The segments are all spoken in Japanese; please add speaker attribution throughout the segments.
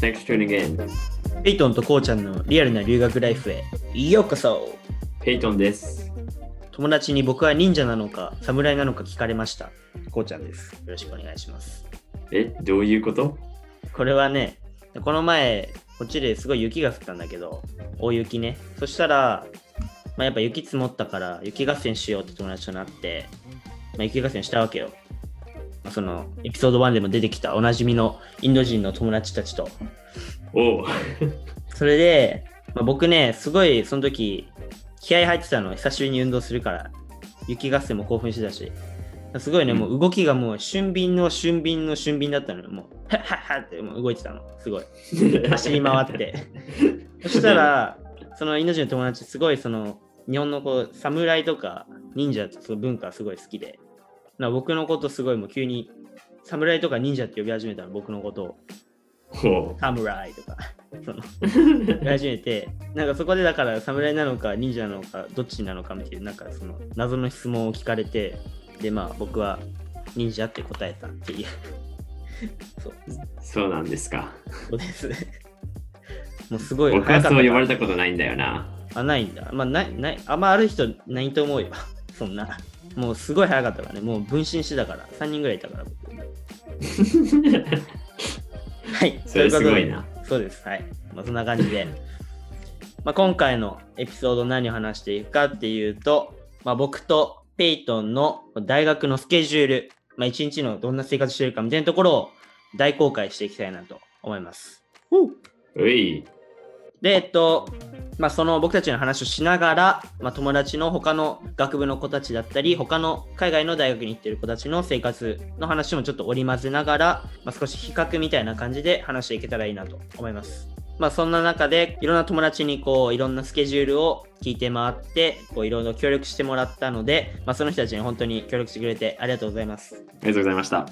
Speaker 1: Thanks for tuning in.
Speaker 2: ペイトンとコウちゃんのリアルな留学ライフへようこそ
Speaker 1: ペイトンです。
Speaker 2: 友達に僕は忍者なのか侍なのか聞かれました。コウちゃんです。よろしくお願いします。
Speaker 1: え、どういうこと？
Speaker 2: これはね、この前、こっちですごい雪が降ったんだけど、大雪ね。そしたら、まあ、やっぱ雪積もったから雪合戦しようって友達となって、まあ、雪合戦したわけよ。まあそのエピソード1でも出てきたおなじみのインド人の友達たちと。
Speaker 1: おう。
Speaker 2: それで、まあ、僕ね、すごいその時、気合入ってたの、久しぶりに運動するから、雪合戦も興奮してたし、すごいね、
Speaker 1: うん
Speaker 2: もう動きがもう俊敏の俊敏の俊敏だったのよ、もう、はっはっはってもう動いてたの、すごい。走り回って。そしたら、そのインド人の友達、すごいその、日本のこう、侍とか忍者とその文化すごい好きで、な僕のことすごいもう急に、侍とか忍者って呼び始めたの、僕のことを。侍とか、その、呼び始めて、なんかそこでだから侍なのか忍者なのかどっちなのかみたいな、なんかその謎の質問を聞かれて、でまあ僕は忍者って答えたっていう。そう
Speaker 1: そうなんですか。
Speaker 2: そうです。もうすごい
Speaker 1: 僕はそう呼ばれ
Speaker 2: た。
Speaker 1: たことないんだよな。
Speaker 2: あ、ないんだ。まあない、ない、あんまある人ないと思うよ。そんな。もうすごい早かったからね。もう分身してたから。3人ぐらいいたから僕。はい。
Speaker 1: それすごいな。
Speaker 2: そうです。はい。まあ、そんな感じで。まあ、今回のエピソード何を話していくかっていうと、まあ、僕とペイトンの大学のスケジュール、まあ、一日のどんな生活してるかみたいなところを大公開していきたいなと思います。
Speaker 1: うい。
Speaker 2: で、えっと、まあ、その僕たちの話をしながら、まあ、友達の他の学部の子たちだったり、他の海外の大学に行ってる子たちの生活の話もちょっと織り交ぜながら、まあ、少し比較みたいな感じで話していけたらいいなと思います。まあ、そんな中で、いろんな友達にこう、いろんなスケジュールを聞いて回って、こう、いろいろ協力してもらったので、まあ、その人たちに本当に協力してくれてありがとうございます。
Speaker 1: ありがとうございました。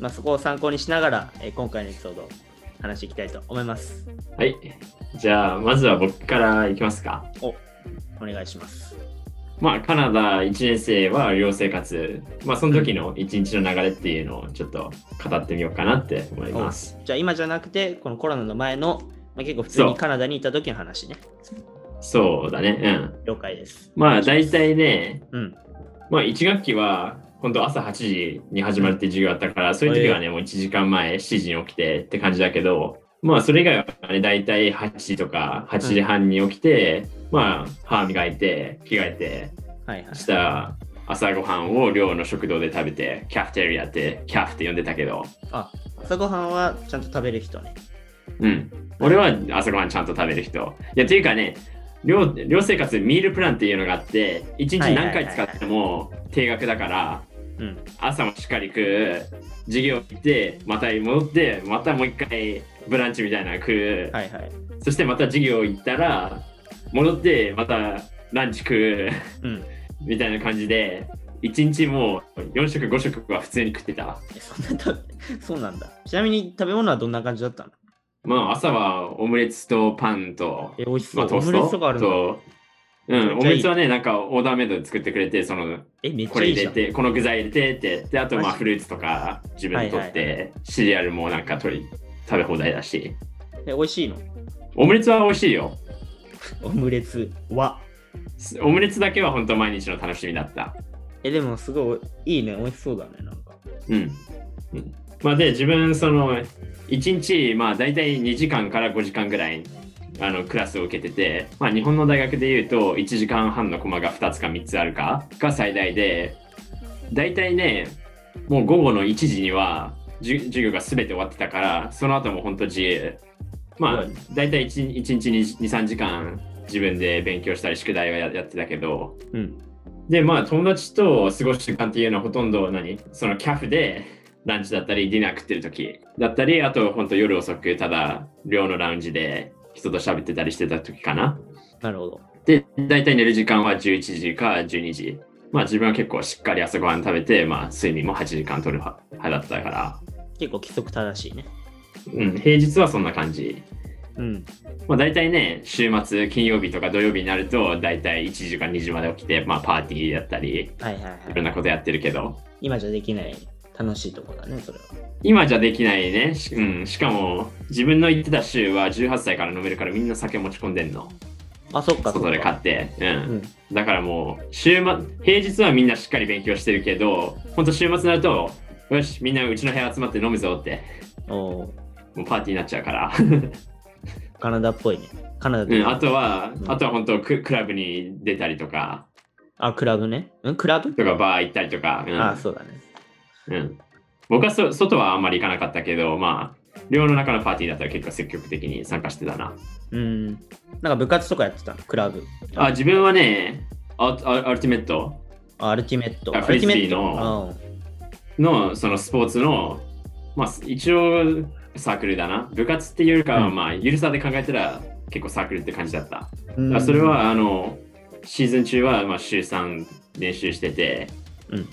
Speaker 2: まあ、そこを参考にしながら、えー今回のエピソードを話していきたいと思います。
Speaker 1: はい。じゃあ、まずは僕からいきますか。
Speaker 2: お、お願いします。
Speaker 1: まあ、カナダ1年生は寮生活。まあ、その時の1日の流れっていうのをちょっと語ってみようかなって思います。
Speaker 2: じゃあ今じゃなくて、このコロナの前の、まあ、結構普通にカナダにいた時の話ね。
Speaker 1: そうだね。うん。
Speaker 2: 了解です。
Speaker 1: まあ、大体ね、
Speaker 2: うん。
Speaker 1: まあ、1学期は本当朝8時に始まるって授業あったから、そういう時はね、もう1時間前、7時に起きてって感じだけど、まあ、それ以外はね、大体8時とか8時半に起きて、まあ、歯磨いて、着替えて、
Speaker 2: はいはい。
Speaker 1: した朝ごはんを寮の食堂で食べて、キャフテリアって、キャフって呼んでたけど、
Speaker 2: あ、朝ごはんはちゃんと食べる人ね。
Speaker 1: うん。俺は朝ごはんちゃんと食べる人。いや、っていうかね、寮寮生活ミールプランっていうのがあって、1日何回使っても定額だから、
Speaker 2: うん。
Speaker 1: 朝もしっかり食う、授業行って、また戻って、またもう一回ブランチみたいなの食う、
Speaker 2: はいはい。
Speaker 1: そしてまた授業行ったら、戻って、またランチ食う、
Speaker 2: うん。
Speaker 1: みたいな感じで、1日もう4食5食は普通に食ってた。
Speaker 2: え、そんな食べ、そうなんだ。ちなみに食べ物はどんな感じだったの？
Speaker 1: まあ朝はオムレツとパンと、
Speaker 2: え、美味しそう。
Speaker 1: まあ、トースト？と、うん、オムレツはね、なんかオーダーメイドで作ってくれて、その、
Speaker 2: え、めっ
Speaker 1: こ
Speaker 2: ちゃいいじゃん。
Speaker 1: れ入れて、この具材入れてって、で、あとまあフルーツとか自分で取っ
Speaker 2: はい
Speaker 1: て、シリアルもなんか取り、食べ放題だし。
Speaker 2: え、美味しいの？
Speaker 1: オムレツは美味しいよ。
Speaker 2: オムレツは？
Speaker 1: オムレツだけは本当毎日の楽しみだった。
Speaker 2: え、でもすごいいいね。美味しそうだね。なんか。
Speaker 1: うん。うん、まあで、自分、その、1日、まあ大体2時間から5時間ぐらい、あの、クラスを受けてて、まあ日本の大学で言うと、1時間半のコマが2つか3つあるかが最大で、大体ね、もう午後の1時には、授業が全て終わってたから、その後も本当自由。まあ大体 1, 1日2、3時間自分で勉強したり宿題をややってたけど、
Speaker 2: うん。
Speaker 1: で、まあ、友達と過ごす時間っていうのはほとんど何？そのキャフでランチだったり、ディナー食ってる時だったり、あと本当夜遅く、ただ寮のラウンジで人と喋ってたりしてた時かな。
Speaker 2: なるほど。
Speaker 1: で、大体寝る時間は11時か12時。まあ自分は結構しっかり朝ごはん食べて、まあ睡眠も8時間取る派派だったから、
Speaker 2: 結構規則正しいね。
Speaker 1: うん、平日はそんな感じ。
Speaker 2: うん。
Speaker 1: まあ大体ね、週末、金曜日とか土曜日になると、大体1時か2時まで起きて、まあパーティーだったり、
Speaker 2: はいはいはい
Speaker 1: いろんなことやってるけど、
Speaker 2: 今じゃできない楽しいところだね、それは。
Speaker 1: 今じゃできないね。し,、うん、しかも、自分の行ってた州は18歳から飲めるからみんな酒持ち込んでんの。
Speaker 2: あ、そっか。
Speaker 1: 外で買
Speaker 2: っ
Speaker 1: って。うん。
Speaker 2: うん。
Speaker 1: だからもう、週末、平日はみんなしっかり勉強してるけど、本当週末になると、よし、みんなうちの部屋集まって飲むぞって、
Speaker 2: おー
Speaker 1: もうパーティーになっちゃうから。
Speaker 2: カナダっぽいね。カナダで、
Speaker 1: うん、あとは、
Speaker 2: うん
Speaker 1: あとは本当ククラブに出たりとか、
Speaker 2: あ、クラブね。うん？クラブ、
Speaker 1: とかバー行ったりとか、うん
Speaker 2: あ、そうだね。
Speaker 1: うん、僕はそ外はあんまり行かなかったけど、まあ、寮の中のパーティーだったら結構積極的に参加してたな。
Speaker 2: うん。なんか部活とかやってた？のクラブ。
Speaker 1: あ、自分はね、アアアルティメット
Speaker 2: あアルティメット。
Speaker 1: フリスビーの
Speaker 2: ト。
Speaker 1: のそのスポーツの、まあ、一応サークルだな。部活っていうよりかは、
Speaker 2: うん
Speaker 1: まあ、ゆるさで考えたら結構サークルって感じだった。
Speaker 2: うん
Speaker 1: あそれ、はあのシーズン中はまあ週3練習してて、
Speaker 2: うん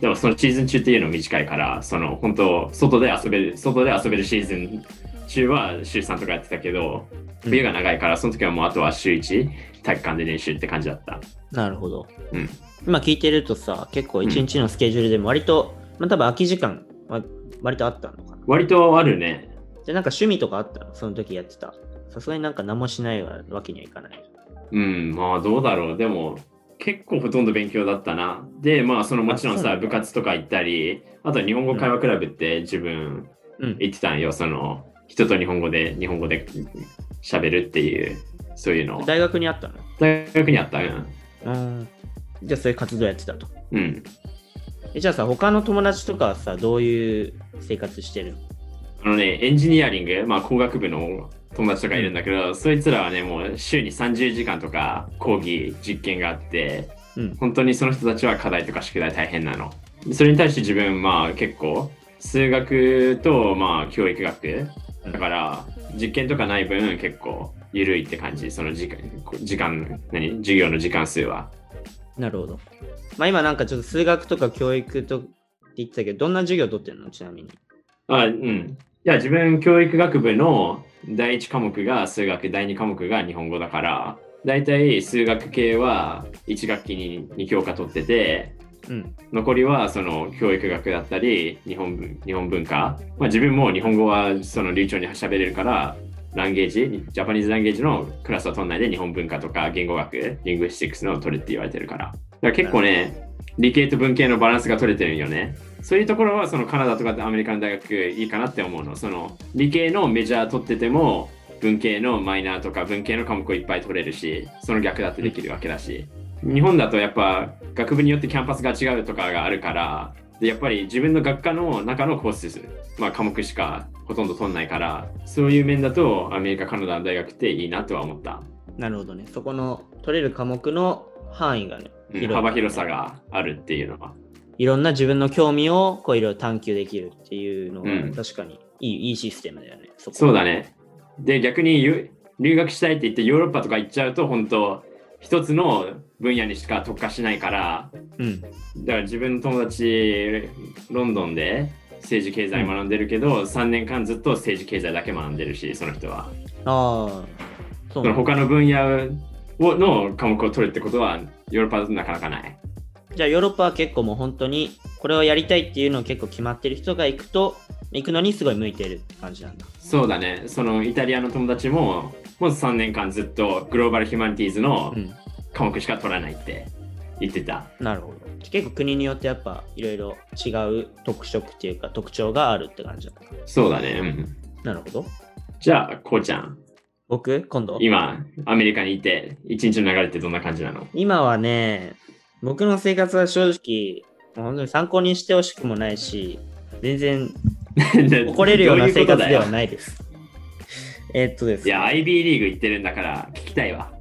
Speaker 1: でもそのシーズン中っていうのは短いからその本当外で遊べる外で遊べるシーズン中は週3とかやってたけど
Speaker 2: うん
Speaker 1: 冬が長いからその時はもうあとは週1体育館で練習って感じだった
Speaker 2: なるほど。
Speaker 1: うん
Speaker 2: 今聞いてるとさ、結構一日のスケジュールでも割と、まあ多分空き時間は割とあったのかな。
Speaker 1: 割とあるね
Speaker 2: じゃあなんか趣味とかあったの？その時やってた。さすがになんか何もしないわけにはいかない。
Speaker 1: うんまあどうだろうでも結構ほとんど勉強だったなでまあそのもちろんさ部活とか行ったりあとは日本語会話クラブって自分
Speaker 2: うん。
Speaker 1: 言ってたんよ、その人と日本語で日本語で喋るっていう、そういうの。
Speaker 2: 大学にあったの？
Speaker 1: 大学にあったうん。
Speaker 2: うん。じゃあそういう活動やってたと。
Speaker 1: うん。
Speaker 2: えじゃあさ、他の友達とかはさ、どういう生活してるの？
Speaker 1: あのね、エンジニアリング、まあ工学部の友達とかいるんだけど、そいつらはね、もう週に30時間とか講義、実験があって、
Speaker 2: うん。
Speaker 1: 本当にその人たちは課題とか宿題大変なの。それに対して自分、まあ結構、数学とまあ教育学、だから実験とかない分結構緩いって感じ、その時間、時間、何？授業の時間数は。
Speaker 2: なるほど。まあ今なんかちょっと数学とか教育とって言ってたけど、どんな授業取ってるの？ちなみに。
Speaker 1: あ、うん。いや、自分、教育学部の第一科目が数学、第二科目が日本語だから、だいたい数学系は1学期に2教科取ってて、
Speaker 2: うん。
Speaker 1: 残りはその教育学だったり、日本文日本文化。まあ、自分も日本語はその流暢に喋れるから、ランゲージ、ジャパニーズランゲージのクラスを取んないで日本文化とか言語学、リングイスティックスの取るって言われてるから。だから結構ね、理系と文系のバランスが取れてるんよね。そういうところはそのカナダとかアメリカの大学いいかなって思うの。その理系のメジャー取ってても文系のマイナーとか文系の科目をいっぱい取れるし、その逆だってできるわけだし。日本だとやっぱ学部によってキャンパスが違うとかがあるから、でやっぱり自分の学科の中のコース、まあ、科目しかほとんど取んないから、そういう面だとアメリカ、カナダの大学っていいなとは思った。
Speaker 2: なるほどね。そこの取れる科目の範囲がね、
Speaker 1: 幅広さがあるっていうのは。
Speaker 2: いろんな自分の興味をこういろいろ探求できるっていうのは
Speaker 1: うん
Speaker 2: 確かにいい,、いいシステムだよね。そこ
Speaker 1: そうだね。で、逆にゆ留学したいって言ってヨーロッパとか行っちゃうと、本当一つの分野にしか特化しないから、
Speaker 2: うん。
Speaker 1: だから自分の友達、ロンドンで政治経済学んでるけど、3年間ずっと政治経済だけ学んでるし、その人は。
Speaker 2: ああ、そ
Speaker 1: の他の分野をの科目を取るってことは、ヨーロッパだとなかなかない。
Speaker 2: じゃあヨーロッパは結構もう本当にこれをやりたいっていうのを結構決まってる人が行くと、行くのにすごい向いてるって感じなんだ。
Speaker 1: そうだね。そのイタリアの友達も、もう3年間ずっとグローバルヒューマニティーズの
Speaker 2: うん。
Speaker 1: 科目しか取らないって言ってた。
Speaker 2: なるほど。結構国によってやっぱいろいろ違う特色っていうか特徴があるって感じだった。
Speaker 1: そうだね。うん、
Speaker 2: なるほど。
Speaker 1: じゃあ、こうちゃん、
Speaker 2: 僕、今度？
Speaker 1: 今、アメリカにいて、一日の流れってどんな感じなの？
Speaker 2: 今はね、僕の生活は正直、本当に参考にしてほしくもないし、全然 怒れるような生活では
Speaker 1: ない。
Speaker 2: です。えーっとですね
Speaker 1: いや、IB リーグ行ってるんだから聞きたいわ。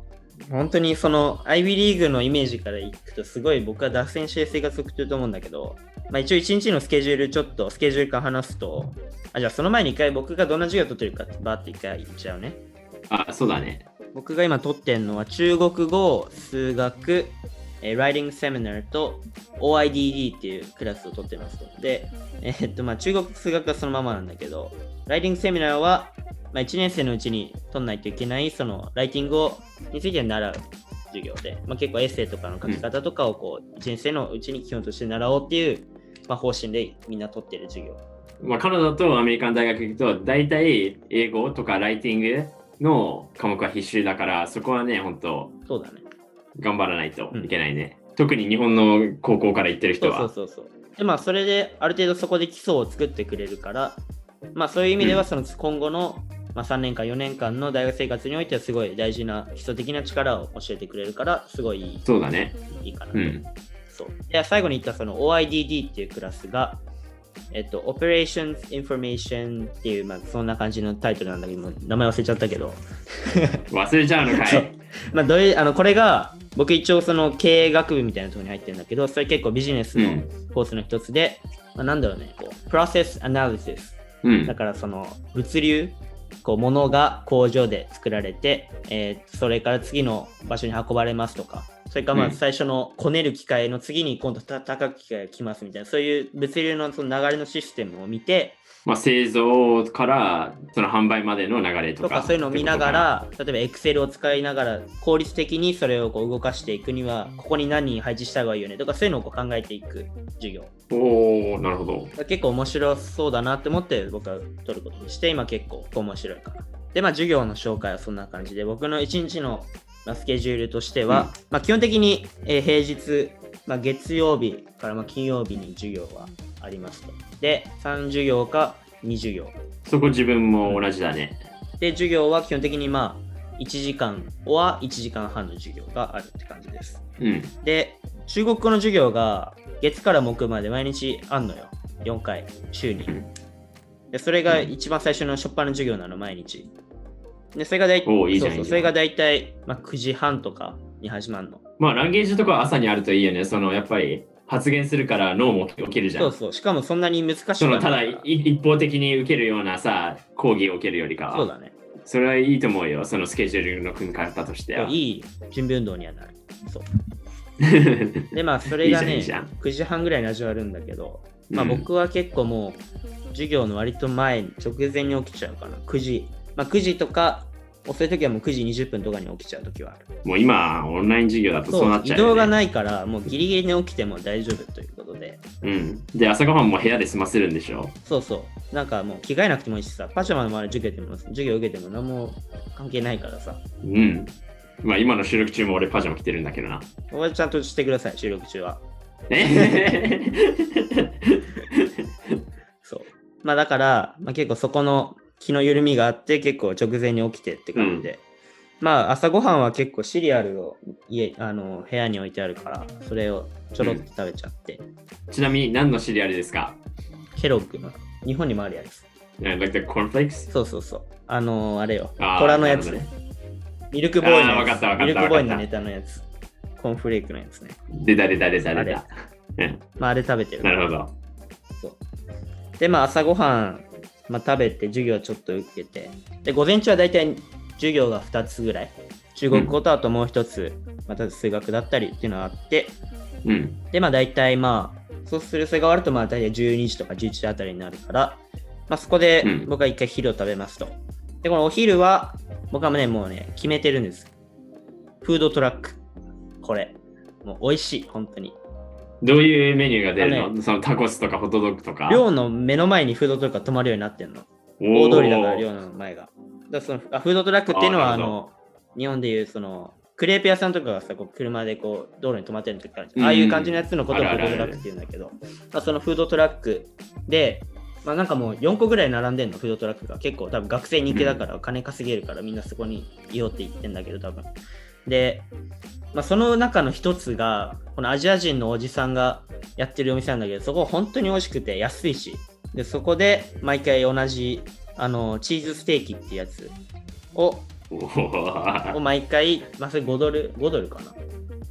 Speaker 2: 本当にその IB リーグのイメージからいくとすごい僕は脱線して生活を送ってると思うんだけど、まあ、一応一日のスケジュールちょっとスケジュールから話すとあじゃあその前に一回僕がどんな授業を取ってるかってバーって一回言っちゃうね
Speaker 1: あ、そうだね。
Speaker 2: 僕が今取ってるのは中国語数学えーライティングセミナーと OIDD っていうクラスを取ってますとで、えーっとまあ中国数学はそのままなんだけどライティングセミナーは、まあ、1年生のうちに取んないといけないそのライティングをについて習う授業で、まあ、結構エッセイとかの書き方とかをこう1年生のうちに基本として習おうっていうまあ、方針でみんな取ってる授業。
Speaker 1: まあ、カナダとアメリカの大学行くと、大体英語とかライティングの科目は必修だから、そこはね、本当
Speaker 2: そうだね。
Speaker 1: 頑張らないといけないね。特に日本の高校から行ってる人は。
Speaker 2: そうそうそう。で、まあ、それである程度そこで基礎を作ってくれるから、まあ、そういう意味では、その今後の、まあ、3年間、4年間の大学生活においては、すごい大事な基礎的な力を教えてくれるから、すごいいい
Speaker 1: そうだね。
Speaker 2: いいかなと。
Speaker 1: うん。
Speaker 2: そうで最後に言ったその OIDD っていうクラスが、えっと、Operations Information っていう、まあ、そんな感じのタイトルなんだけど、名前忘れちゃったけど、
Speaker 1: 忘れちゃうのかい。
Speaker 2: まあ、どういうあのこれが僕一応その経営学部みたいなところに入ってるんだけど、それ結構ビジネスの
Speaker 1: うん
Speaker 2: コースの一つで、まあ、なんだろうね、こう、Process Analysis。
Speaker 1: うん
Speaker 2: だ。からその物流、こう物が工場で作られて、えーそれから次の場所に運ばれますとか、それからま
Speaker 1: うん
Speaker 2: あ最初のこねる機械の次に今度た叩く機械が来ますみたいな、そういう物流のその流れのシステムを見て、
Speaker 1: まあ、製造からその販売までの流れとか。
Speaker 2: とかそういうのを見ながら、例えば Excel を使いながら効率的にそれをこう動かしていくには、ここに何人配置した方がいいよねとか、そういうのをこう考えていく授業。
Speaker 1: おおなるほど。
Speaker 2: 結構面白そうだなって思って僕は取ることにして今結構面白いかな。でまあ授業の紹介はそんな感じで僕の1日のまあスケジュールとしては、
Speaker 1: うん
Speaker 2: まあ基本的にえー平日、まあ、月曜日からまあ金曜日に授業はありますと。で3授業か2授業。
Speaker 1: そこ自分も同じだね。
Speaker 2: で授業は基本的にまあ1時間は1時間半の授業があるって感じです。
Speaker 1: うん。
Speaker 2: で中国語の授業が月から木まで毎日あんのよ。4回、週に。で、それが一番最初の初っ端の授業なの、毎日。で、それが大
Speaker 1: おーいいじゃんいいじゃん
Speaker 2: そうそうそれが大体、まあ、9時半とかに始まるの。
Speaker 1: まあ、ランゲージとかは朝にあるといいよね。そのやっぱり発言するから脳も起きるじゃん。
Speaker 2: そうそう。しかもそんなに難しく
Speaker 1: そのただ
Speaker 2: い
Speaker 1: 一方的に受けるようなさ、講義を受けるよりかは。
Speaker 2: そうだね。
Speaker 1: それはいいと思うよ。そのスケジュールの組み方としては。
Speaker 2: いい準備運動にはなる。そう。で、まあ、それがね、
Speaker 1: いいじゃんいいじゃん
Speaker 2: 9時半ぐらいに始まるんだけど、まあ、
Speaker 1: うん
Speaker 2: 僕は結構もう、授業の割と前に、直前に起きちゃうかな。9時。まあ、9時とか、遅い時はもう9時20分とかに起きちゃう時はある。
Speaker 1: もう今、オンライン授業だとそうなっちゃう、ね。
Speaker 2: 移動がないから、もうギリギリに起きても大丈夫ということで。
Speaker 1: うん。で、朝ごはんも部屋で済ませるんでしょ？
Speaker 2: そうそう。なんかもう着替えなくてもいいしさ、パジャマのまま授業でも授業受けても何も関係ないからさ。
Speaker 1: うん。まあ今の収録中も俺パジャマ着てるんだけどな。
Speaker 2: これちゃんとしてください、収録中は。
Speaker 1: え
Speaker 2: そう。まあだから、まあ、結構そこの気の緩みがあって、結構直前に起きてって感じで。まあ朝ごはんは結構シリアルを家あの部屋に置いてあるから、それをちょろっと食べちゃって。
Speaker 1: ちなみに何のシリアルですか？
Speaker 2: ケロッグの日本にもあるやつ。
Speaker 1: like the cornflakes?
Speaker 2: そうそうそう。あのーあれよ。虎のやつね。ミルクボーイのやつ。ミルクボーイのネタのやつ。コーンフレークのやつね。
Speaker 1: 出た出た出た出た。うん
Speaker 2: まああれ食べてる。
Speaker 1: なるほど。
Speaker 2: で、まあ朝ごはん、まあ、食べて授業ちょっと受けて。で、午前中は大体授業が2つぐらい。中国語とあともう一つ、また数学だったりっていうのがあって。
Speaker 1: うん。
Speaker 2: で、まあ大体まあ、そうするそれが終わるとまあ大体12時とか11時あたりになるから、まあそこで
Speaker 1: うん
Speaker 2: 僕は一回昼を食べますと。で、このお昼は僕はね、もうね、決めてるんです。フードトラック。これ。もう美味しい、本当に。
Speaker 1: どういうメニューが出る
Speaker 2: あ
Speaker 1: のそのタコスとかホットドッグとか？
Speaker 2: 寮の目の前にフードトラックが止まるようになってんの。大通りだから寮の前が。だからそのあフードトラックっていうのはあの日本でいうそのクレープ屋さんとかがさこう車でこう道路に止まってる時あるじゃん。
Speaker 1: うん。
Speaker 2: ああいう感じのやつのことをフードトラックって言うんだけど、まあ、そのフードトラックで、まあ、なんかもう4個ぐらい並んでんのフードトラックが。結構多分学生人気だから金稼げるからみんなそこにいようって言ってんだけど多分で、まあ、その中の一つがこのアジア人のおじさんがやってるお店なんだけどそこ本当に美味しくて安いしでそこで毎回同じあのチーズステーキってやつをを毎回、まあ、それ5ドル、5ドルかな。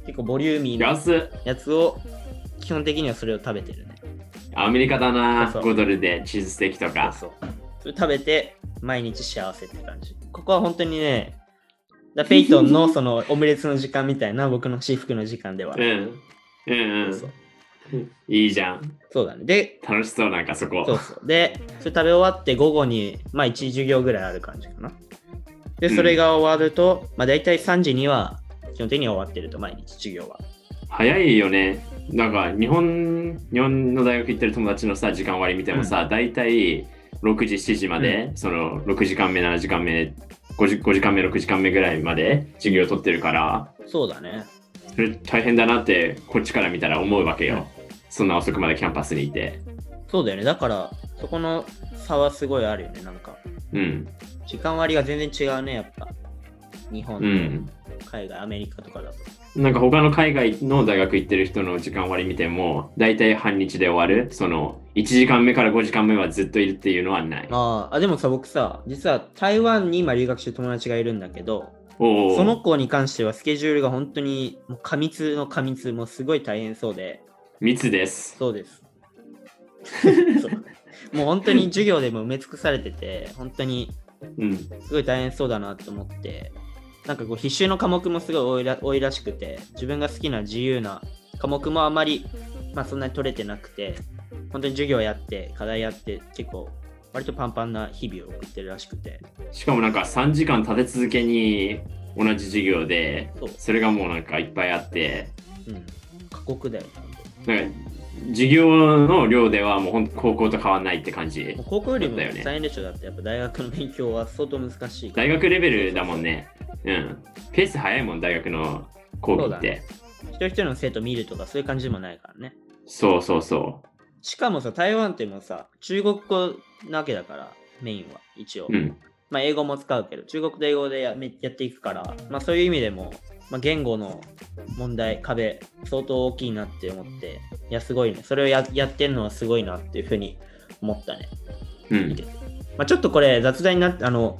Speaker 2: 結構ボリューミーなやつを、基本的にはそれを食べてるね。
Speaker 1: アメリカだな、
Speaker 2: そうそう
Speaker 1: 5ドルでチーズステーキとか。
Speaker 2: そうそう。それ食べて、毎日幸せって感じ。ここは本当にね、だペイトンのそのオムレツの時間みたいな僕の私服の時間では。
Speaker 1: うん。うんうん。
Speaker 2: そう
Speaker 1: いいじゃん。
Speaker 2: そうだね。で、
Speaker 1: 楽しそうなんかそこ。
Speaker 2: そうそう。で、それ食べ終わって午後に、まあ1授業ぐらいある感じかな。で、それが終わると、まあ大体3時には基本的には終わってると、毎日授業は。
Speaker 1: 早いよね。なんか日本日本の大学行ってる友達のさ時間割見てもさ、大体6時7時まで、その6時間目7時間目5時 ,5 時間目6時間目ぐらいまで授業を取ってるから
Speaker 2: そうだね。
Speaker 1: それ大変だなってこっちから見たら思うわけよ、そんな遅くまでキャンパスにいて
Speaker 2: そうだよね。だから、そこの差はすごいあるよね。なんか、
Speaker 1: うん
Speaker 2: 時間割が全然違うね、やっぱ。日本と
Speaker 1: うん。
Speaker 2: 海外、アメリカとかだと。
Speaker 1: なんか他の海外の大学行ってる人の時間割見ても大体半日で終わる。その1時間目から5時間目はずっといるっていうのはない。
Speaker 2: あー。あ、でもさ、僕さ、実は台湾に今留学してる友達がいるんだけど、その子に関してはスケジュールが本当に過密の過密、もうすごい大変そうで、
Speaker 1: 密です。
Speaker 2: そうです。もう本当に授業でも埋め尽くされてて、本当に
Speaker 1: うん。
Speaker 2: すごい大変そうだなと思って、なんかこう必修の科目もすごい多いら多いらしくて、自分が好きな自由な科目もあまり、まあ、そんなに取れてなくて、本当に授業やって、課題やって、結構割とパンパンな日々を送ってるらしくて、
Speaker 1: しかもなんか3時間立て続けに同じ授業で
Speaker 2: そ
Speaker 1: れがもうなんかいっぱいあって。
Speaker 2: うん、過酷だよね。
Speaker 1: なんか授業の量ではもうほんと高校と変わんないって感じ
Speaker 2: もう高校よりも
Speaker 1: だよね。
Speaker 2: 大変でしょだってやっぱ大学の勉強は相当難しい
Speaker 1: 大学レベルだもんね。うん。ペース早いもん大学の講義って。
Speaker 2: 一人一人の生徒見るとかそういう感じでもないからね。
Speaker 1: そうそうそ
Speaker 2: しかもさ台湾ってもうさ中国語なわけだからメインは一応、
Speaker 1: ううん。
Speaker 2: まあ英語も使うけど中国と英語でやめやっていくからまあそういう意味でも、まあ、言語の問題壁相当大きいなって思っていやすごいね。それをややってるのはすごいなっていうふうに思ったね。
Speaker 1: うん。
Speaker 2: まあ、ちょっとこれ雑談になって、あの、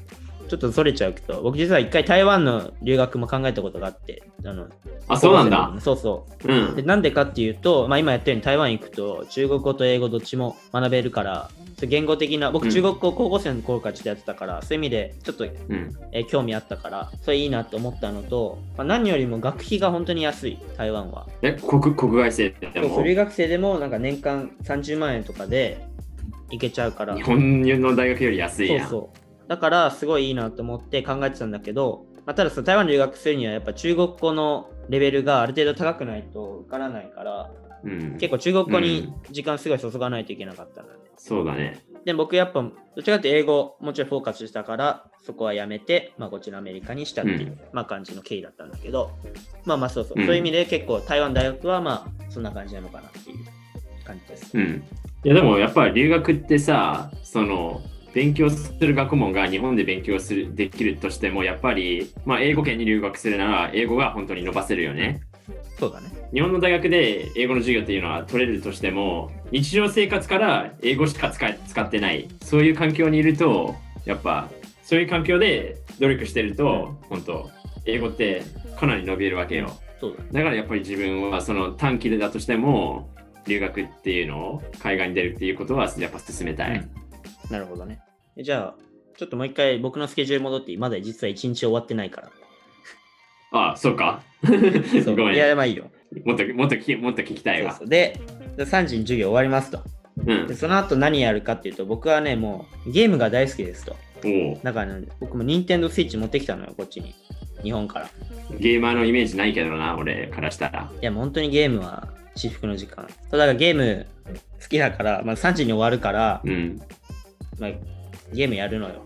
Speaker 2: ちょっとそれちゃうけど、僕実は一回台湾の留学も考えたことがあって、あの、
Speaker 1: あそうなんだ
Speaker 2: そうそう。
Speaker 1: うん
Speaker 2: でなんでかっていうと、まあ、今やったように台湾行くと中国語と英語どっちも学べるから、言語的な、僕
Speaker 1: うん
Speaker 2: 中国語高校生の頃からちょっとやってたから、そういう意味でちょっと、
Speaker 1: うん
Speaker 2: えー興味あったから、それいいなと思ったのと、まあ、何よりも学費が本当に安い、台湾は。
Speaker 1: え国国外生でも？
Speaker 2: そう留学生でもなんか年間30万円とかで行けちゃうから。
Speaker 1: 日本の大学より安いやん
Speaker 2: そうそう。だから、すごいいいなと思って考えてたんだけど、まあ、たださ、台湾に留学するには、やっぱ中国語のレベルがある程度高くないと受からないから、
Speaker 1: うん、
Speaker 2: 結構中国語に時間すごい注がないといけなかったんだね。
Speaker 1: そうだね。
Speaker 2: で、僕やっぱ、どっちかって英語、もちろんフォーカスしたから、そこはやめて、まあ、こっちのアメリカにしたっていう、
Speaker 1: うん。
Speaker 2: まあ、感じの経緯だったんだけど、まあまあそうそう、
Speaker 1: うん。
Speaker 2: そういう意味で結構台湾大学はまあ、そんな感じなのかなっていう感じです。
Speaker 1: うん。いやでもやっぱり留学ってさその勉強する学問が日本で勉強するできるとしてもやっぱり、まあ、英語圏に留学するなら英語が本当に伸ばせるよね
Speaker 2: そうだね。
Speaker 1: 日本の大学で英語の授業っていうのは取れるとしても日常生活から英語しか使い使ってないそういう環境にいるとやっぱそういう環境で努力してると、本当英語ってかなり伸びるわけよ
Speaker 2: そうだね。
Speaker 1: だからやっぱり自分はその短期でだとしても留学っていうのを海外に出るっていうことはやっぱ進めたい。
Speaker 2: なるほどね。じゃあ、ちょっともう一回僕のスケジュール戻っていい、まだ実は一日終わってないから。
Speaker 1: ああ、そうか。
Speaker 2: そう
Speaker 1: ごめん。
Speaker 2: いや、まあいいよ。
Speaker 1: もっともっと聞きもっと聞きたいわ。
Speaker 2: そうそうで、で3時に授業終わりますと。
Speaker 1: うん
Speaker 2: で、。その後何やるかっていうと、僕はね、もうゲームが大好きですと。だから、ね、僕も Nintendo Switch 持ってきたのよ、こっちに。日本から。い
Speaker 1: ゲーマーのイメージないけどな、俺からしたら。
Speaker 2: や、もう本当にゲームは至福の時間。そうだからゲーム好きだから、まあ、3時に終わるから、
Speaker 1: うん。
Speaker 2: まあ、ゲームやるのよ。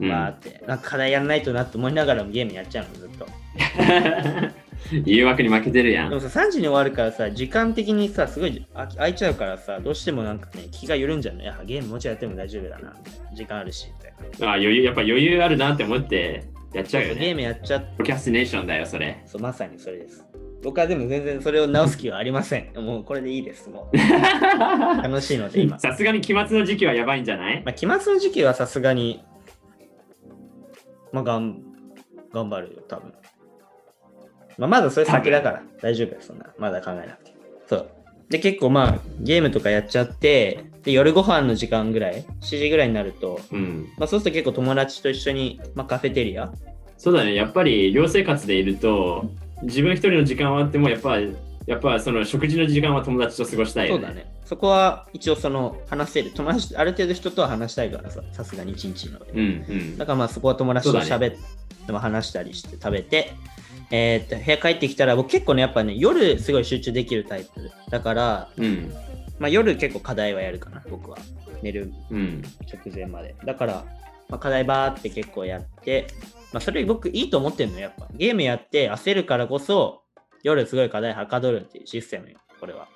Speaker 1: うん、
Speaker 2: わーって。なんか課題やらないとなって思いながらもゲームやっちゃうの、ずっと。
Speaker 1: 誘惑に負けてるやん。
Speaker 2: でもさ、3時に終わるからさ、時間的にさ、すごいあ空いちゃうからさ、どうしてもなんかね、気が緩んじゃうの。いや、ゲームもうちょいやっても大丈夫だな。時間あるし、みたいな。
Speaker 1: あ余裕やっぱ余裕あるなって思ってやっちゃうよ
Speaker 2: そうそうゲー
Speaker 1: ね。
Speaker 2: ムやっちゃっ
Speaker 1: procrastination だよ、それ。
Speaker 2: そう、まさにそれです。僕はでも全然それを直す気はありません。もうこれでいいです。もう 楽しいので今。
Speaker 1: さすがに期末の時期はやばいんじゃない？
Speaker 2: まあ、期末の時期はさすがに、まあ、がん頑張るよ、多分。まあ、まだそれ先だから、大丈夫よ、そんな。まだ考えなくて。そう。で、結構まあ、ゲームとかやっちゃって、で、夜ご飯の時間ぐらい、7時ぐらいになると、
Speaker 1: うん。
Speaker 2: まあ、そうすると結構友達と一緒に、まあ、カフェテリア、
Speaker 1: そうだね、やっぱり寮生活でいると、自分一人の時間はあっても、やっぱやっぱその食事の時間は友達と過ごしたいよ、
Speaker 2: そうだね。そこは一応その話せる。友達、ある程度人とは話したいからさ、さすがに一日ので。
Speaker 1: うんうん
Speaker 2: だからまあそこは友達と喋って、まあ話したりして食べて、えーっと、部屋帰ってきたら、僕結構ね、やっぱね、夜すごい集中できるタイプ。だから、
Speaker 1: うん。
Speaker 2: まあ、夜結構課題はやるかな、僕は。寝る
Speaker 1: うん。
Speaker 2: 直前まで。だから、まあ、課題バーって結構やって、まあ、それ僕いいと思ってんの、やっぱ。ゲームやって焦るからこそ、夜すごい課題はかどるっていうシステムよ、これは。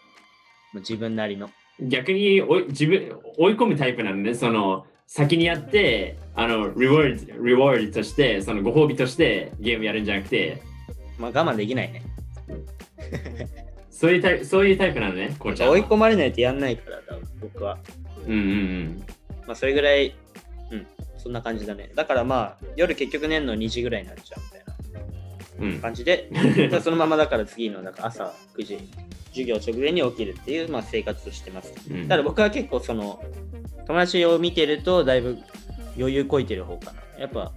Speaker 2: 自分なりの。
Speaker 1: 逆におい自分追い込むタイプなのね。その先にやって、あの、リワード、リワードとして、そのご褒美としてゲームやるんじゃなくて、
Speaker 2: まあ、我慢できないね。
Speaker 1: そういうタイプ、そういうタイプなのね、こうちゃ。
Speaker 2: 追い込まれないとやんないから、多分僕は。
Speaker 1: うんうん
Speaker 2: まあ、それぐらい、うん、そんな感じだね。だからまあ、夜結局寝るの2時ぐらいになっちゃうみたいな
Speaker 1: うん。うん。
Speaker 2: 感じで、ま あそのままだから次のなんか朝9時、授業直前に起きるっていう、まあ、生活をしてます。
Speaker 1: うん
Speaker 2: ただ僕は結構その、友達を見てるとだいぶ余裕こいてる方かな。やっぱ、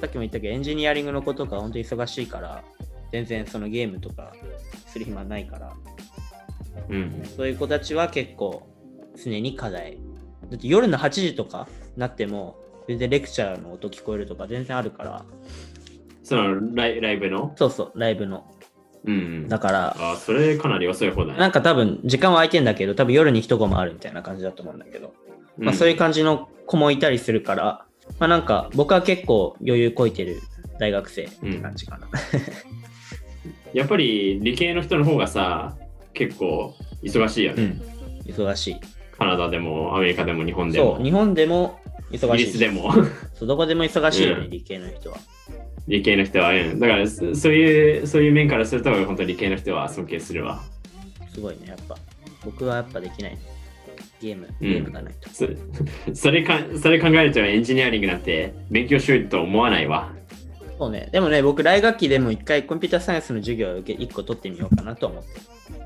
Speaker 2: さっきも言ったけど、エンジニアリングの子とか本当に忙しいから、全然そのゲームとかする暇ないから、
Speaker 1: うん。
Speaker 2: そういう子たちは結構常に課題。だって夜の8時とかなっても、全然レクチャーの音聞こえるとか全然あるから、
Speaker 1: そのライライブの？
Speaker 2: そうそう、ライブの。
Speaker 1: うん。
Speaker 2: だから、
Speaker 1: あ、それかなり遅い方だね。
Speaker 2: なんか多分時間は空いてんだけど、多分夜に一コマあるみたいな感じだと思うんだけど、まあそういう感じの子もいたりするから、まあなんか僕は結構余裕こいてる大学生って感じかな。
Speaker 1: やっぱり理系の人の方がさ、結構忙しいよね。
Speaker 2: うん。忙しい。
Speaker 1: カナダでもアメリカでも日本でも
Speaker 2: そう、日本でも忙
Speaker 1: イギ
Speaker 2: しいし。
Speaker 1: リスでも
Speaker 2: そう、どこでも忙しいよね、
Speaker 1: うん
Speaker 2: 理系の人は。
Speaker 1: 理系の人は、うん、だからそそういうそういう面からすると本当に理系の人は尊敬するわ。
Speaker 2: すごいね、やっぱ。僕はやっぱできない。ゲーム、ゲ
Speaker 1: うん
Speaker 2: ームがないと。
Speaker 1: そそれかそれ考えるとエンジニアリングなんて勉強しようと思わないわ。
Speaker 2: そうね、でもね、僕、来学期でも一回コンピューターサイエンスの授業を受け一個取ってみようかなと思って。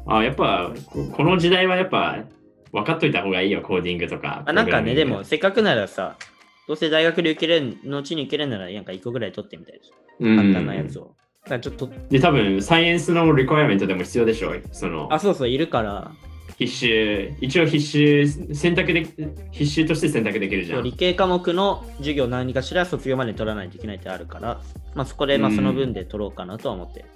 Speaker 1: あやっぱここの時代はやっぱ分かっといた方がいいよ、コーディングとか。
Speaker 2: あなんかね、でも、せっかくならさ、どうせ大学で受けれん、後に受けれんなら、なんか一個ぐらい取ってみたいでしょ。
Speaker 1: うん
Speaker 2: 簡単なやつを。ちょっと、
Speaker 1: で、多分サイエンスのリクエアメントでも必要でしょ。その
Speaker 2: あ、そうそう、いるから、
Speaker 1: 必修、一応必修、選択で、必修として選択できるじゃ。
Speaker 2: ん理系科目の授業何かしら卒業まで取らないといけないってあるから、まあそこでまあ
Speaker 1: うん
Speaker 2: その分で取ろうかなとは思ってる。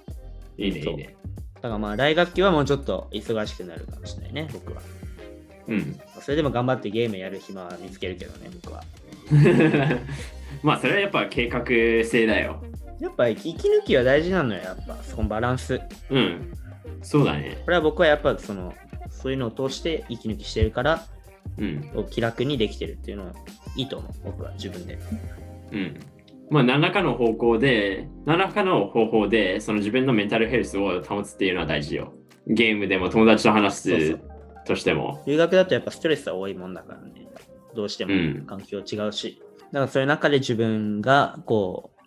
Speaker 1: いいね、いいね。
Speaker 2: だからまあ来学期はもうちょっと忙しくなるかもしれないね、僕は。
Speaker 1: うん。
Speaker 2: それでも頑張ってゲームやる暇は見つけるけどね、僕は。
Speaker 1: まあ、それはやっぱ計画性だよ。
Speaker 2: やっぱ息抜きは大事なのよ、やっぱ。そのバランス。
Speaker 1: うん。そうだね。
Speaker 2: これは僕はやっぱその、そういうのを通して息抜きしてるから、
Speaker 1: うん。
Speaker 2: 気楽にできてるっていうのはいいと思う、僕は自分で。
Speaker 1: うん。まあ、何らかの方向で、何らかの方法で、その自分のメンタルヘルスを保つっていうのは大事よ。ゲームでも友達と話すとしても。
Speaker 2: 留学だとやっぱストレスは多いもんだからね。どうしても
Speaker 1: うん
Speaker 2: 環境違うし。だからそういう中で自分がこう、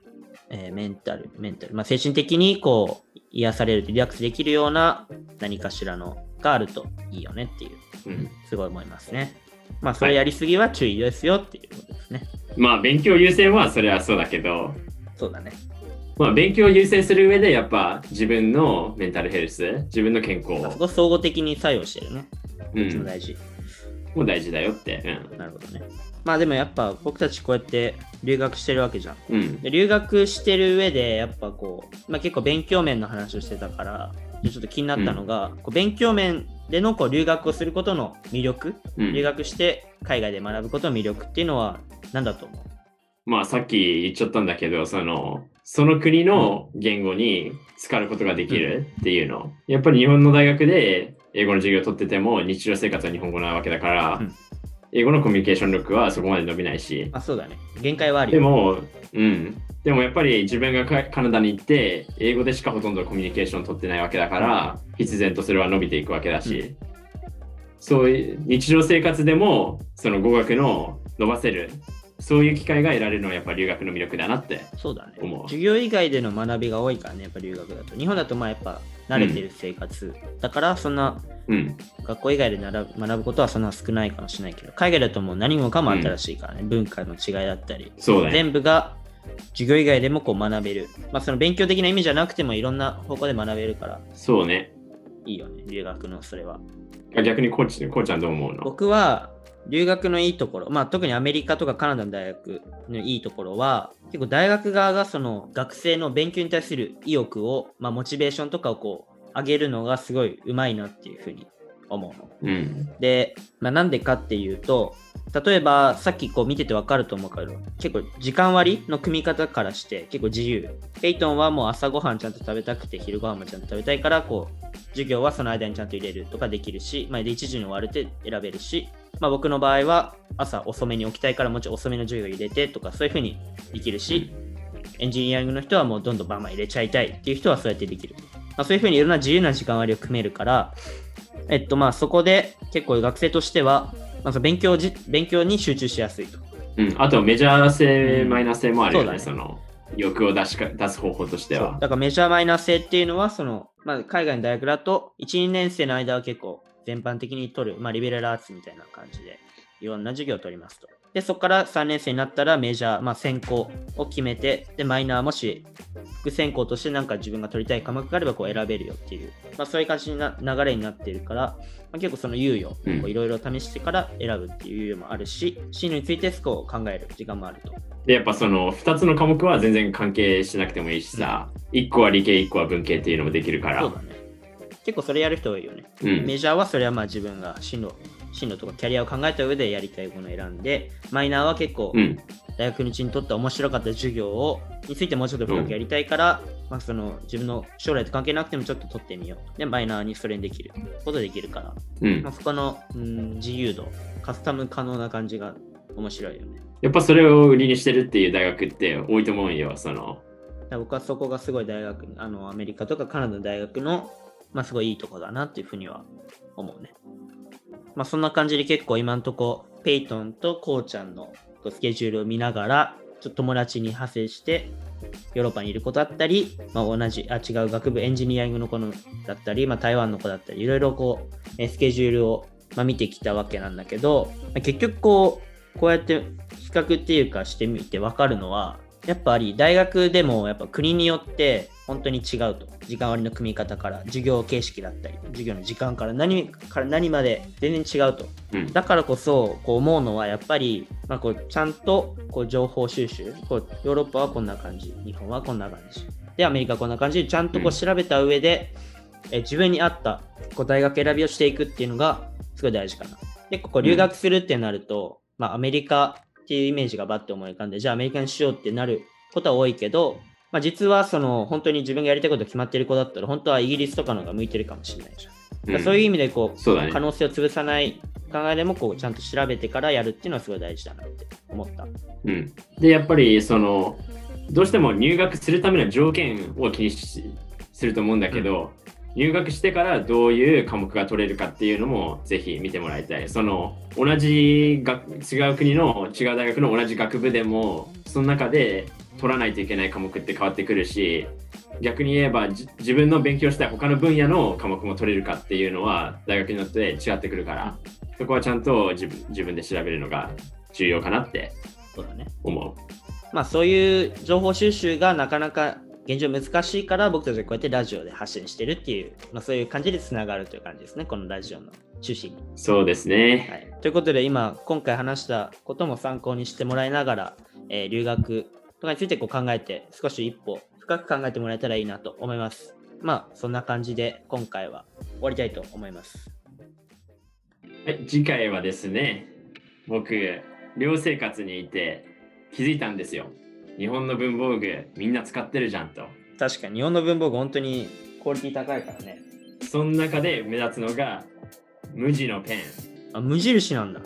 Speaker 2: えーメンタル、メンタル、まあ、精神的にこう癒される、リラックスできるような何かしらのがあるといいよねっていう、
Speaker 1: うん。
Speaker 2: すごい思いますね。まあそれやりすぎは注意ですよっていうことですね。
Speaker 1: まあ、勉強優先はそれはそうだけど、
Speaker 2: そうだね。
Speaker 1: まあ、勉強を優先する上で、やっぱ自分のメンタルヘルス、自分の健康
Speaker 2: まあそこ総合的に作用してるね。
Speaker 1: うん、
Speaker 2: 大事。
Speaker 1: も大事だよって。
Speaker 2: なるほどね。まあでもやっぱ僕たちこうやって留学してるわけじゃん。
Speaker 1: うん。
Speaker 2: 留学してる上でやっぱこう、まあ、結構勉強面の話をしてたからちょっと気になったのが、こう勉強面でのこう留学をすることの魅力、
Speaker 1: うん
Speaker 2: 留学して海外で学ぶことの魅力っていうのは何だと思う？
Speaker 1: まあさっき言っちゃったんだけど、その、その国の言語に使うことができるっていうの。やっぱり日本の大学で英語の授業を取ってても日常生活は日本語なわけだから、
Speaker 2: うん。
Speaker 1: 英語のコミュニケーション力はそこまで伸びないし。
Speaker 2: あそうだね。限界はあるよ。
Speaker 1: でも、うん。でもやっぱり自分がカカナダに行って、英語でしかほとんどコミュニケーション取ってないわけだから、必然とそれは伸びていくわけだし、そういう日常生活でも、その語学の伸ばせる、そういう機会が得られるのはやっぱり留学の魅力だなって。
Speaker 2: そうだね
Speaker 1: 思う
Speaker 2: 授業以外での学びが多いからねやっぱ留学だと日本だとまあやっぱ慣れてる生活、だからそんな
Speaker 1: うん。
Speaker 2: 学校以外で学ぶ学ぶことはそんな少ないかもしれないけど海外だともう何もかも新しいからね、文化の違いだったり
Speaker 1: そうだね。
Speaker 2: 全部が授業以外でもこう学べる。まあその勉強的な意味じゃなくてもいろんな方向で学べるから
Speaker 1: そうね。
Speaker 2: いいよね、留学のそれは。
Speaker 1: あ逆にコーチ、コーチはどう思うの？
Speaker 2: 僕は留学のいいところ、まあ、特にアメリカとかカナダの大学のいいところは、結構大学側がその学生の勉強に対する意欲を、まあ、モチベーションとかをこう上げるのがすごいうまいなっていうふうに思うの。
Speaker 1: うん。
Speaker 2: で、まあ、なんでかっていうと、例えばさっきこう見ててわかると思うけど、結構時間割の組み方からして結構自由。ペイトンはもう朝ごはんちゃんと食べたくて、昼ごはんもちゃんと食べたいから、こう、授業はその間にちゃんと入れるとかできるし、まあ、で1時に終わるって選べるし、まあ、僕の場合は朝遅めに起きたいからもちょい遅めの授業入れてとかそういうふうにできるし、エンジニアリングの人はもうどんどんバンバン入れちゃいたいっていう人はそうやってできる。まあ、そういうふうにいろんな自由な時間割を組めるから、えっとまあそこで結構学生としては、まず勉強じ勉強に集中しやすいと。
Speaker 1: うん。あと、メジャー性、
Speaker 2: うん
Speaker 1: マイナー性もあるよね、
Speaker 2: そ
Speaker 1: その、欲を出しか出す方法としては。
Speaker 2: だからメジャーマイナー性っていうのは、その、まあ、海外の大学だと、1、2年生の間は結構全般的に取る、まあ、リベラルアーツみたいな感じで、いろんな授業を取りますと。で、そこから3年生になったらメジャー、まあ、専攻を決めて、で、マイナーもし、副専攻としてなんか自分が取りたい科目があればこう選べるよっていう、まあ、そういう感じな流れになっているから、まあ、結構その猶予、
Speaker 1: うん
Speaker 2: こういろいろ試してから選ぶっていう猶予もあるし、進路について少し考える時間もあると。
Speaker 1: で、やっぱその2つの科目は全然関係しなくてもいいしさ、1個は理系、1個は文系っていうのもできるから。
Speaker 2: そうだね。結構それやる人多いよね。
Speaker 1: うん。
Speaker 2: メジャーはそれはまあ自分が進路進路とかキャリアを考えた上でやりたいものを選んで、マイナーは結構
Speaker 1: うん。
Speaker 2: 大学のうちにとって面白かった授業をについてもうちょっと深くやりたいから、まあ、その自分の将来と関係なくてもちょっと取ってみよう。で、マイナーにそれにできることできるから、
Speaker 1: うん
Speaker 2: まあ、。そこの、うん、自由度、カスタム可能な感じが面白いよね。
Speaker 1: やっぱそれを売りにしてるっていう大学って多いと思うよ。その、
Speaker 2: 僕はそこがすごい大学、あのアメリカとかカナダの大学の、まあ、すごいいいとこだなっていうふうには思うね。まあ、そんな感じで結構今んとこ、ペイトンとコウちゃんのスケジュールを見ながら、ちょっと友達に派生して、ヨーロッパにいる子だったり、まあ、同じ、あ、違う学部エンジニアリングの子のだったり、まあ、台湾の子だったり、いろいろこう、えスケジュールを、まあ、見てきたわけなんだけど、まあ結局こう、こうやって比較っていうかしてみて分かるのは、やっぱり大学でもやっぱ国によって本当に違うと。時間割の組み方から、授業形式だったり、授業の時間から何から何まで全然違うと。
Speaker 1: うん。
Speaker 2: だからこそこう思うのはやっぱり、まあ、こうちゃんとこう情報収集こうヨーロッパはこんな感じ日本はこんな感じでアメリカはこんな感じでちゃんとこ
Speaker 1: う
Speaker 2: うん調べた上で、え自分に合ったこう大学選びをしていくっていうのがすごい大事かな。でここ留学するってなると、まあ、アメリカっていうイメージがバッて思い浮かんでじゃあアメリカにしようってなることは多いけど、まあ、実はその本当に自分がやりたいこと決まってる子だったら本当はイギリスとかの方が向いてるかもしれないじゃん。だからそういう意味でこう
Speaker 1: ね
Speaker 2: 可。能性を潰さない考えでもこうちゃんと調べてからやるっていうのはすごい大事だなって思った。
Speaker 1: うん。で、やっぱりその、どうしても入学するための条件を気にしすると思うんだけど、入学してからどういう科目が取れるかっていうのもぜひ見てもらいたい。その同じ学違う国の違う大学の同じ学部でもその中で取らないといけない科目って変わってくるし逆に言えばじ自分の勉強したい他の分野の科目も取れるかっていうのは大学によって違ってくるからそこはちゃんと自分自分で調べるのが重要かなって
Speaker 2: そうだね。
Speaker 1: 思う。
Speaker 2: まあそういう情報収集がなかなか現状難しいから僕たちはこうやってラジオで発信してるっていう、まあ、そういう感じでつながるという感じですね。このラジオの趣旨に。
Speaker 1: そうですね。
Speaker 2: はい、ということで今今回話したことも参考にしてもらいながら、えー留学とかについてこう考えて少し一歩深く考えてもらえたらいいなと思います。まあそんな感じで今回は終わりたいと思います。
Speaker 1: はい、次回はですね、僕、寮生活にいて気づいたんですよ。日本の文房具みんな使ってるじゃんと。
Speaker 2: 確かに日本の文房具本当にクオリティ高いからね。
Speaker 1: その中で目立つのが無地のペン。
Speaker 2: あ無印なんだ。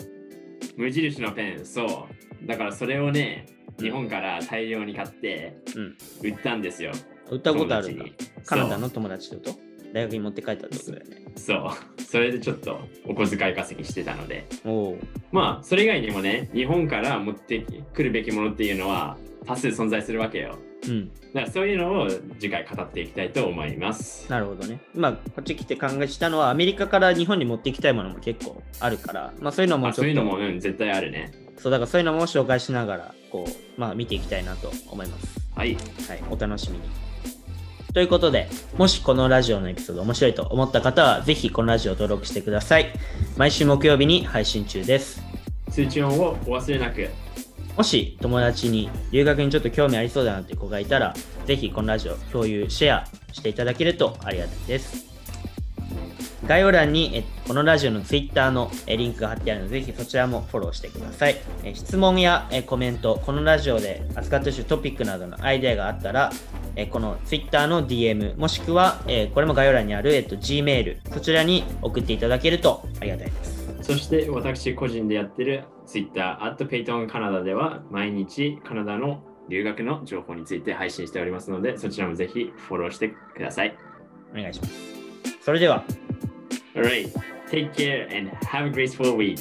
Speaker 1: 無印のペン、そう。だからそれをね、日本から大量に買って
Speaker 2: うん。
Speaker 1: 売ったんですよ。
Speaker 2: 売ったことあるんだカナダの友達ってこと？大学に持って帰ったってことだよね。
Speaker 1: そう。それでちょっとお小遣い稼ぎしてたので。
Speaker 2: おお。
Speaker 1: まあ、それ以外にもね、日本から持ってくるべきものっていうのは多数存在するわけよ。
Speaker 2: うん。
Speaker 1: だからそういうのを次回語っていきたいと思います。
Speaker 2: なるほどね。今、こっち来て考えしたのは、アメリカから日本に持っていきたいものも結構あるから、まあそういうのも
Speaker 1: そういうのも、うん、絶対あるね。
Speaker 2: そうだからそういうのも紹介しながら、こう、まあ見ていきたいなと思います。
Speaker 1: はい。
Speaker 2: はい、お楽しみに。ということで、もしこのラジオのエピソード面白いと思った方は、ぜひこのラジオを登録してください。毎週木曜日に配信中です。
Speaker 1: 通知音をお忘れなく。
Speaker 2: もし友達に留学にちょっと興味ありそうだなって子がいたら、ぜひこのラジオ共有、シェアしていただけるとありがたいです。概要欄にえこのラジオの Twitter のえリンクが貼ってあるので、ぜひそちらもフォローしてください。え質問やえコメント、このラジオで扱ってほしいトピックなどのアイデアがあったら、えこの Twitter の DM、もしくは、えこれも概要欄にある、えっと、Gmail、そちらに送っていただけるとありがたいです。
Speaker 1: そして私個人でやってる Twitter、Payton カナダでは毎日カナダの留学の情報について配信しておりますので、そちらもぜひフォローしてください。
Speaker 2: お願いします。それでは、
Speaker 1: Alright, take care and have a graceful week.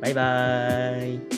Speaker 2: バイバーイ。